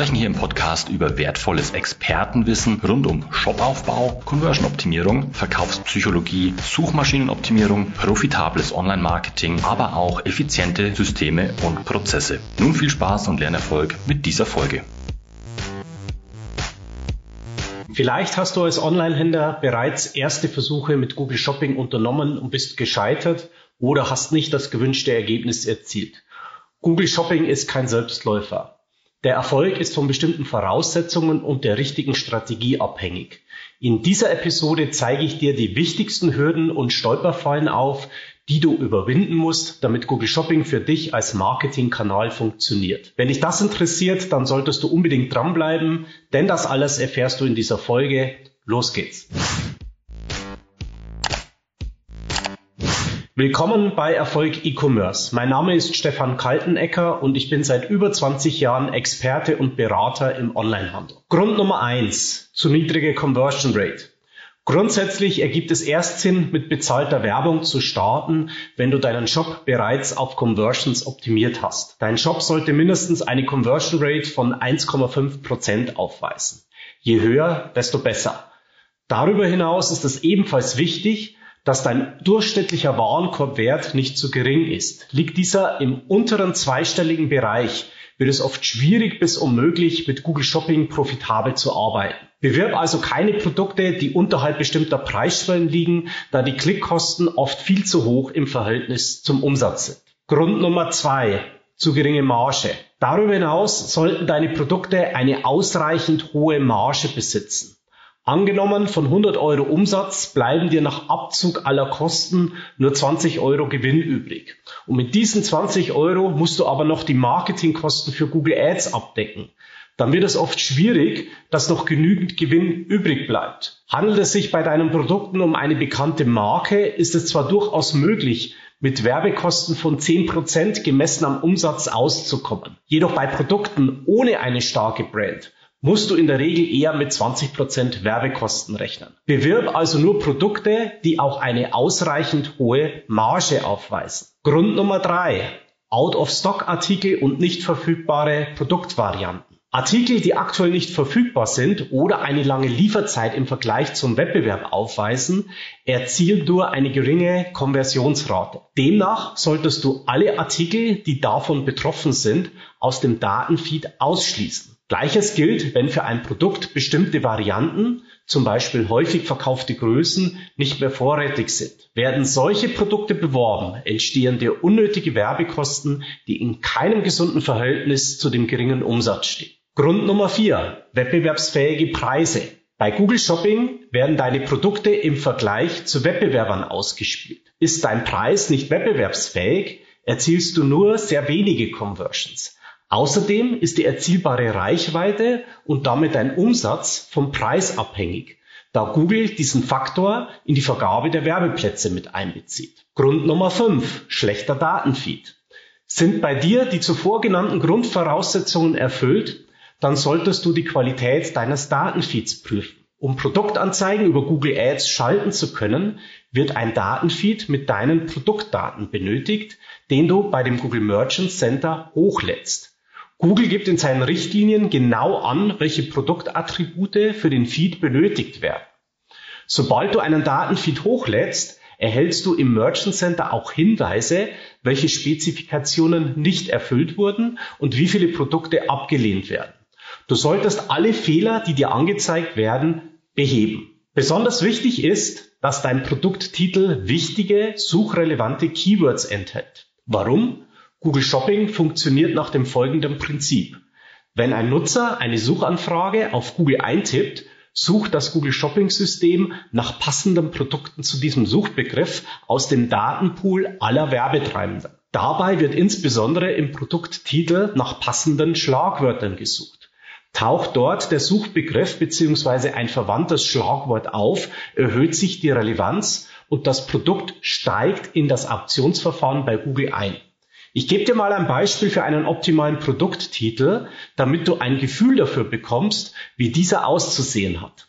sprechen hier im Podcast über wertvolles Expertenwissen rund um Shopaufbau, Conversion-Optimierung, Verkaufspsychologie, Suchmaschinenoptimierung, profitables Online-Marketing, aber auch effiziente Systeme und Prozesse. Nun viel Spaß und Lernerfolg mit dieser Folge. Vielleicht hast du als Online-Händler bereits erste Versuche mit Google Shopping unternommen und bist gescheitert oder hast nicht das gewünschte Ergebnis erzielt. Google Shopping ist kein Selbstläufer. Der Erfolg ist von bestimmten Voraussetzungen und der richtigen Strategie abhängig. In dieser Episode zeige ich dir die wichtigsten Hürden und Stolperfallen auf, die du überwinden musst, damit Google Shopping für dich als Marketingkanal funktioniert. Wenn dich das interessiert, dann solltest du unbedingt dranbleiben, denn das alles erfährst du in dieser Folge. Los geht's. Willkommen bei Erfolg E-Commerce. Mein Name ist Stefan Kaltenecker und ich bin seit über 20 Jahren Experte und Berater im Onlinehandel. Grund Nummer eins: zu niedrige Conversion Rate. Grundsätzlich ergibt es erst Sinn, mit bezahlter Werbung zu starten, wenn du deinen Shop bereits auf Conversions optimiert hast. Dein Shop sollte mindestens eine Conversion Rate von 1,5 Prozent aufweisen. Je höher, desto besser. Darüber hinaus ist es ebenfalls wichtig, dass dein durchschnittlicher Warenkorbwert nicht zu gering ist. Liegt dieser im unteren zweistelligen Bereich, wird es oft schwierig bis unmöglich, mit Google Shopping profitabel zu arbeiten. Bewirb also keine Produkte, die unterhalb bestimmter Preisschwellen liegen, da die Klickkosten oft viel zu hoch im Verhältnis zum Umsatz sind. Grund Nummer zwei. Zu geringe Marge. Darüber hinaus sollten deine Produkte eine ausreichend hohe Marge besitzen. Angenommen, von 100 Euro Umsatz bleiben dir nach Abzug aller Kosten nur 20 Euro Gewinn übrig. Und mit diesen 20 Euro musst du aber noch die Marketingkosten für Google Ads abdecken. Dann wird es oft schwierig, dass noch genügend Gewinn übrig bleibt. Handelt es sich bei deinen Produkten um eine bekannte Marke, ist es zwar durchaus möglich, mit Werbekosten von 10% gemessen am Umsatz auszukommen. Jedoch bei Produkten ohne eine starke Brand musst du in der Regel eher mit 20% Werbekosten rechnen. Bewirb also nur Produkte, die auch eine ausreichend hohe Marge aufweisen. Grund Nummer drei: Out-of-Stock-Artikel und nicht verfügbare Produktvarianten. Artikel, die aktuell nicht verfügbar sind oder eine lange Lieferzeit im Vergleich zum Wettbewerb aufweisen, erzielen nur eine geringe Konversionsrate. Demnach solltest du alle Artikel, die davon betroffen sind, aus dem Datenfeed ausschließen. Gleiches gilt, wenn für ein Produkt bestimmte Varianten, zum Beispiel häufig verkaufte Größen, nicht mehr vorrätig sind. Werden solche Produkte beworben, entstehen dir unnötige Werbekosten, die in keinem gesunden Verhältnis zu dem geringen Umsatz stehen. Grund Nummer vier: Wettbewerbsfähige Preise. Bei Google Shopping werden deine Produkte im Vergleich zu Wettbewerbern ausgespielt. Ist dein Preis nicht wettbewerbsfähig, erzielst du nur sehr wenige Conversions. Außerdem ist die erzielbare Reichweite und damit dein Umsatz vom Preis abhängig, da Google diesen Faktor in die Vergabe der Werbeplätze mit einbezieht. Grund Nummer 5. Schlechter Datenfeed. Sind bei dir die zuvor genannten Grundvoraussetzungen erfüllt, dann solltest du die Qualität deines Datenfeeds prüfen. Um Produktanzeigen über Google Ads schalten zu können, wird ein Datenfeed mit deinen Produktdaten benötigt, den du bei dem Google Merchant Center hochlädst. Google gibt in seinen Richtlinien genau an, welche Produktattribute für den Feed benötigt werden. Sobald du einen Datenfeed hochlädst, erhältst du im Merchant Center auch Hinweise, welche Spezifikationen nicht erfüllt wurden und wie viele Produkte abgelehnt werden. Du solltest alle Fehler, die dir angezeigt werden, beheben. Besonders wichtig ist, dass dein Produkttitel wichtige, suchrelevante Keywords enthält. Warum? Google Shopping funktioniert nach dem folgenden Prinzip. Wenn ein Nutzer eine Suchanfrage auf Google eintippt, sucht das Google Shopping System nach passenden Produkten zu diesem Suchbegriff aus dem Datenpool aller Werbetreibenden. Dabei wird insbesondere im Produkttitel nach passenden Schlagwörtern gesucht. Taucht dort der Suchbegriff bzw. ein verwandtes Schlagwort auf, erhöht sich die Relevanz und das Produkt steigt in das Auktionsverfahren bei Google ein. Ich gebe dir mal ein Beispiel für einen optimalen Produkttitel, damit du ein Gefühl dafür bekommst, wie dieser auszusehen hat.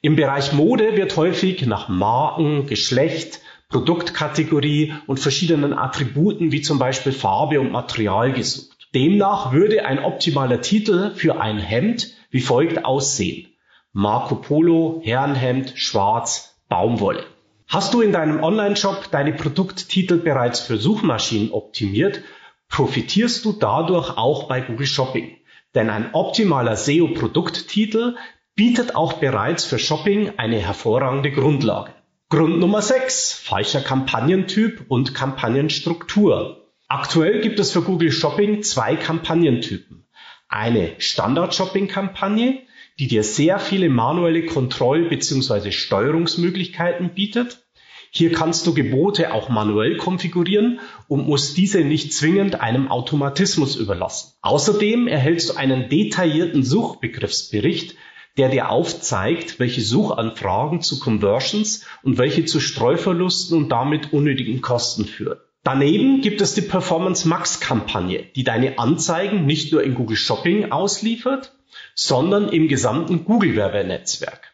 Im Bereich Mode wird häufig nach Marken, Geschlecht, Produktkategorie und verschiedenen Attributen wie zum Beispiel Farbe und Material gesucht. Demnach würde ein optimaler Titel für ein Hemd wie folgt aussehen. Marco Polo, Herrenhemd, Schwarz, Baumwolle. Hast du in deinem Online-Shop deine Produkttitel bereits für Suchmaschinen optimiert, profitierst du dadurch auch bei Google Shopping. Denn ein optimaler SEO-Produkttitel bietet auch bereits für Shopping eine hervorragende Grundlage. Grund Nummer 6. Falscher Kampagnentyp und Kampagnenstruktur. Aktuell gibt es für Google Shopping zwei Kampagnentypen. Eine Standard-Shopping-Kampagne, die dir sehr viele manuelle Kontroll- bzw. Steuerungsmöglichkeiten bietet hier kannst du Gebote auch manuell konfigurieren und musst diese nicht zwingend einem Automatismus überlassen. Außerdem erhältst du einen detaillierten Suchbegriffsbericht, der dir aufzeigt, welche Suchanfragen zu Conversions und welche zu Streuverlusten und damit unnötigen Kosten führen. Daneben gibt es die Performance Max Kampagne, die deine Anzeigen nicht nur in Google Shopping ausliefert, sondern im gesamten Google Werbenetzwerk.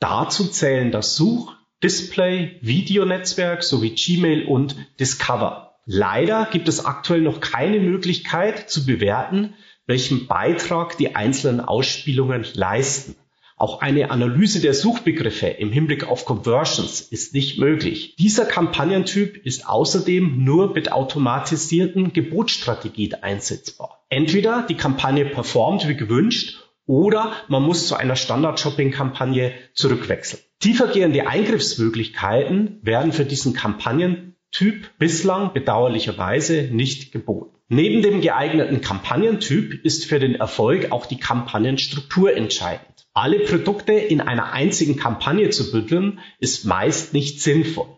Dazu zählen das Such-, Display, Videonetzwerk sowie Gmail und Discover. Leider gibt es aktuell noch keine Möglichkeit zu bewerten, welchen Beitrag die einzelnen Ausspielungen leisten. Auch eine Analyse der Suchbegriffe im Hinblick auf Conversions ist nicht möglich. Dieser Kampagnentyp ist außerdem nur mit automatisierten Gebotsstrategien einsetzbar. Entweder die Kampagne performt wie gewünscht oder man muss zu einer Standard-Shopping-Kampagne zurückwechseln. Tiefergehende Eingriffsmöglichkeiten werden für diesen Kampagnentyp bislang bedauerlicherweise nicht geboten. Neben dem geeigneten Kampagnentyp ist für den Erfolg auch die Kampagnenstruktur entscheidend. Alle Produkte in einer einzigen Kampagne zu bündeln, ist meist nicht sinnvoll.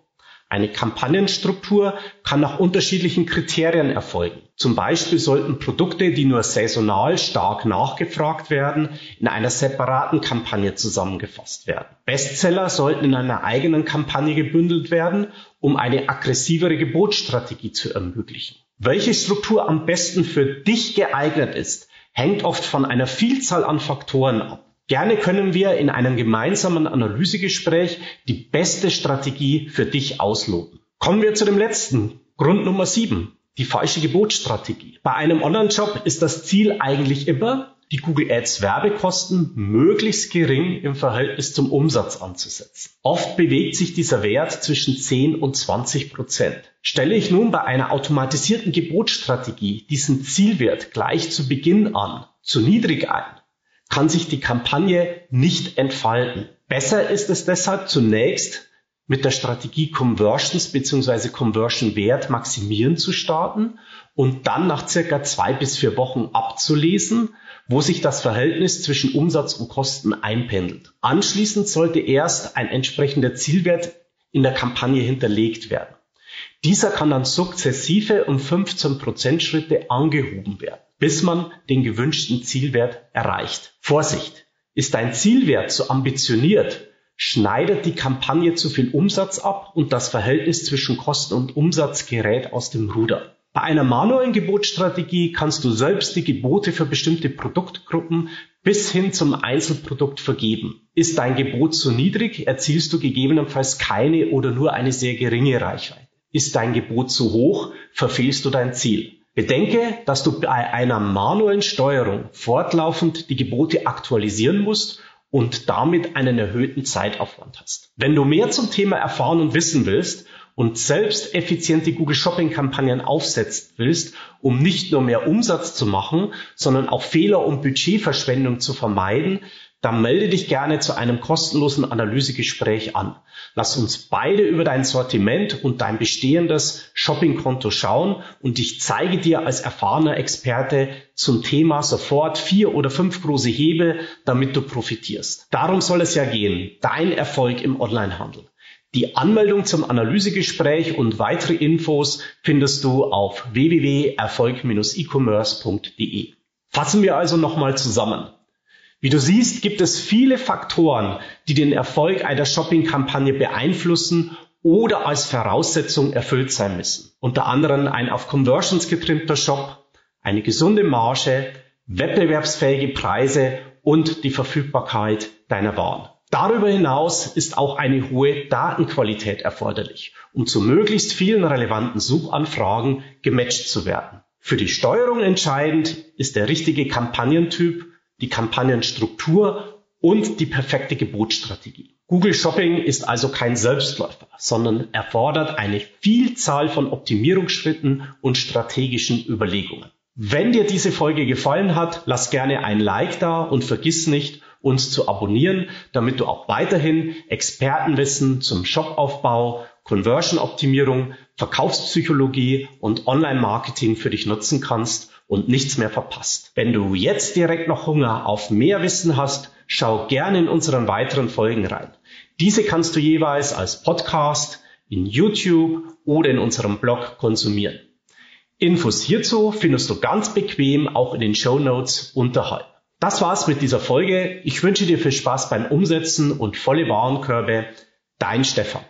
Eine Kampagnenstruktur kann nach unterschiedlichen Kriterien erfolgen. Zum Beispiel sollten Produkte, die nur saisonal stark nachgefragt werden, in einer separaten Kampagne zusammengefasst werden. Bestseller sollten in einer eigenen Kampagne gebündelt werden, um eine aggressivere Gebotsstrategie zu ermöglichen. Welche Struktur am besten für dich geeignet ist, hängt oft von einer Vielzahl an Faktoren ab. Gerne können wir in einem gemeinsamen Analysegespräch die beste Strategie für dich ausloten. Kommen wir zu dem letzten, Grund Nummer sieben, die falsche Gebotsstrategie. Bei einem Online-Shop ist das Ziel eigentlich immer, die Google Ads Werbekosten möglichst gering im Verhältnis zum Umsatz anzusetzen. Oft bewegt sich dieser Wert zwischen 10 und 20 Prozent. Stelle ich nun bei einer automatisierten Gebotsstrategie diesen Zielwert gleich zu Beginn an, zu niedrig ein, kann sich die Kampagne nicht entfalten. Besser ist es deshalb zunächst mit der Strategie Conversions bzw. Conversion Wert maximieren zu starten und dann nach circa zwei bis vier Wochen abzulesen, wo sich das Verhältnis zwischen Umsatz und Kosten einpendelt. Anschließend sollte erst ein entsprechender Zielwert in der Kampagne hinterlegt werden. Dieser kann dann sukzessive um 15% Schritte angehoben werden bis man den gewünschten Zielwert erreicht. Vorsicht! Ist dein Zielwert zu ambitioniert, schneidet die Kampagne zu viel Umsatz ab und das Verhältnis zwischen Kosten und Umsatz gerät aus dem Ruder. Bei einer manuellen Gebotsstrategie kannst du selbst die Gebote für bestimmte Produktgruppen bis hin zum Einzelprodukt vergeben. Ist dein Gebot zu niedrig, erzielst du gegebenenfalls keine oder nur eine sehr geringe Reichweite. Ist dein Gebot zu hoch, verfehlst du dein Ziel. Bedenke, dass du bei einer manuellen Steuerung fortlaufend die Gebote aktualisieren musst und damit einen erhöhten Zeitaufwand hast. Wenn du mehr zum Thema erfahren und wissen willst und selbst effiziente Google Shopping Kampagnen aufsetzen willst, um nicht nur mehr Umsatz zu machen, sondern auch Fehler und Budgetverschwendung zu vermeiden, dann melde dich gerne zu einem kostenlosen Analysegespräch an. Lass uns beide über dein Sortiment und dein bestehendes Shoppingkonto schauen und ich zeige dir als erfahrener Experte zum Thema sofort vier oder fünf große Hebel, damit du profitierst. Darum soll es ja gehen. Dein Erfolg im Onlinehandel. Die Anmeldung zum Analysegespräch und weitere Infos findest du auf www.erfolg-e-commerce.de. Fassen wir also nochmal zusammen. Wie du siehst, gibt es viele Faktoren, die den Erfolg einer Shopping-Kampagne beeinflussen oder als Voraussetzung erfüllt sein müssen. Unter anderem ein auf Conversions getrimmter Shop, eine gesunde Marge, wettbewerbsfähige Preise und die Verfügbarkeit deiner Waren. Darüber hinaus ist auch eine hohe Datenqualität erforderlich, um zu möglichst vielen relevanten Suchanfragen gematcht zu werden. Für die Steuerung entscheidend ist der richtige Kampagnentyp, die Kampagnenstruktur und die perfekte Gebotsstrategie. Google Shopping ist also kein Selbstläufer, sondern erfordert eine Vielzahl von Optimierungsschritten und strategischen Überlegungen. Wenn dir diese Folge gefallen hat, lass gerne ein Like da und vergiss nicht, uns zu abonnieren, damit du auch weiterhin Expertenwissen zum Shopaufbau, Conversion-Optimierung, Verkaufspsychologie und Online-Marketing für dich nutzen kannst und nichts mehr verpasst. Wenn du jetzt direkt noch Hunger auf mehr Wissen hast, schau gerne in unseren weiteren Folgen rein. Diese kannst du jeweils als Podcast, in YouTube oder in unserem Blog konsumieren. Infos hierzu findest du ganz bequem auch in den Show Notes unterhalb. Das war's mit dieser Folge. Ich wünsche dir viel Spaß beim Umsetzen und volle Warenkörbe. Dein Stefan.